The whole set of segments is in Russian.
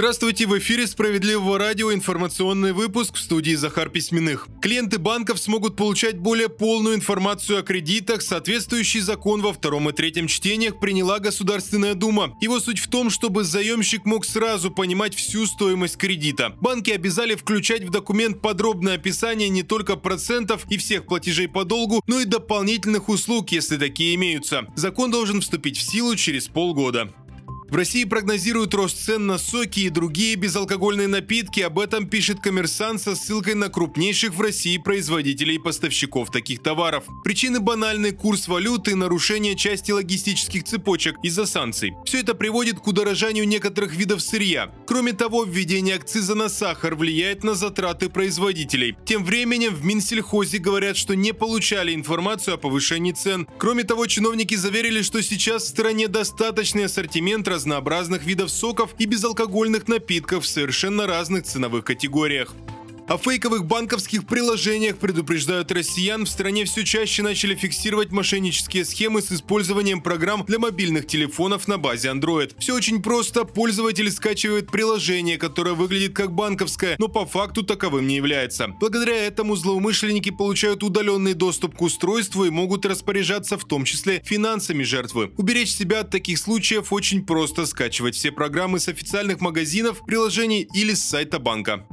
Здравствуйте, в эфире Справедливого радио информационный выпуск в студии Захар Письменных. Клиенты банков смогут получать более полную информацию о кредитах. Соответствующий закон во втором и третьем чтениях приняла Государственная Дума. Его суть в том, чтобы заемщик мог сразу понимать всю стоимость кредита. Банки обязали включать в документ подробное описание не только процентов и всех платежей по долгу, но и дополнительных услуг, если такие имеются. Закон должен вступить в силу через полгода. В России прогнозируют рост цен на соки и другие безалкогольные напитки. Об этом пишет коммерсант со ссылкой на крупнейших в России производителей и поставщиков таких товаров. Причины банальный курс валюты нарушение части логистических цепочек из-за санкций. Все это приводит к удорожанию некоторых видов сырья. Кроме того, введение акциза на сахар влияет на затраты производителей. Тем временем в Минсельхозе говорят, что не получали информацию о повышении цен. Кроме того, чиновники заверили, что сейчас в стране достаточный ассортимент разнообразных видов соков и безалкогольных напитков в совершенно разных ценовых категориях. О фейковых банковских приложениях предупреждают россиян. В стране все чаще начали фиксировать мошеннические схемы с использованием программ для мобильных телефонов на базе Android. Все очень просто. Пользователь скачивает приложение, которое выглядит как банковское, но по факту таковым не является. Благодаря этому злоумышленники получают удаленный доступ к устройству и могут распоряжаться в том числе финансами жертвы. Уберечь себя от таких случаев очень просто скачивать все программы с официальных магазинов, приложений или с сайта банка.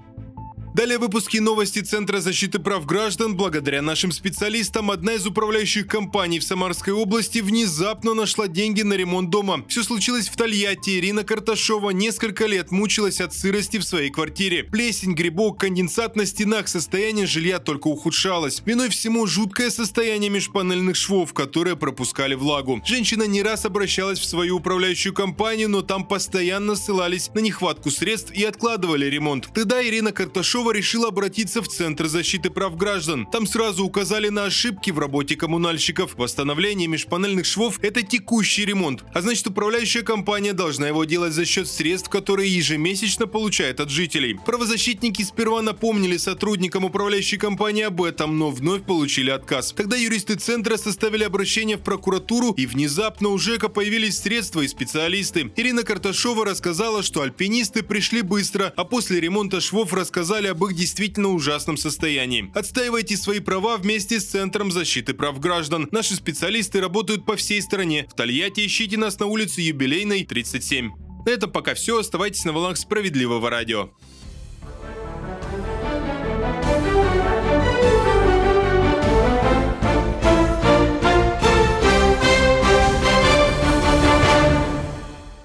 Далее выпуски новости Центра защиты прав граждан. Благодаря нашим специалистам одна из управляющих компаний в Самарской области внезапно нашла деньги на ремонт дома. Все случилось в Тольятти. Ирина Карташова несколько лет мучилась от сырости в своей квартире. Плесень, грибок, конденсат на стенах, состояние жилья только ухудшалось. Виной всему жуткое состояние межпанельных швов, которые пропускали влагу. Женщина не раз обращалась в свою управляющую компанию, но там постоянно ссылались на нехватку средств и откладывали ремонт. Тогда Ирина Карташова Петрова решила обратиться в Центр защиты прав граждан. Там сразу указали на ошибки в работе коммунальщиков. Восстановление межпанельных швов – это текущий ремонт. А значит, управляющая компания должна его делать за счет средств, которые ежемесячно получает от жителей. Правозащитники сперва напомнили сотрудникам управляющей компании об этом, но вновь получили отказ. Тогда юристы Центра составили обращение в прокуратуру, и внезапно у ЖЭКа появились средства и специалисты. Ирина Карташова рассказала, что альпинисты пришли быстро, а после ремонта швов рассказали об об их действительно ужасном состоянии. Отстаивайте свои права вместе с Центром защиты прав граждан. Наши специалисты работают по всей стране. В Тольятти ищите нас на улице Юбилейной, 37. На этом пока все. Оставайтесь на волнах справедливого радио.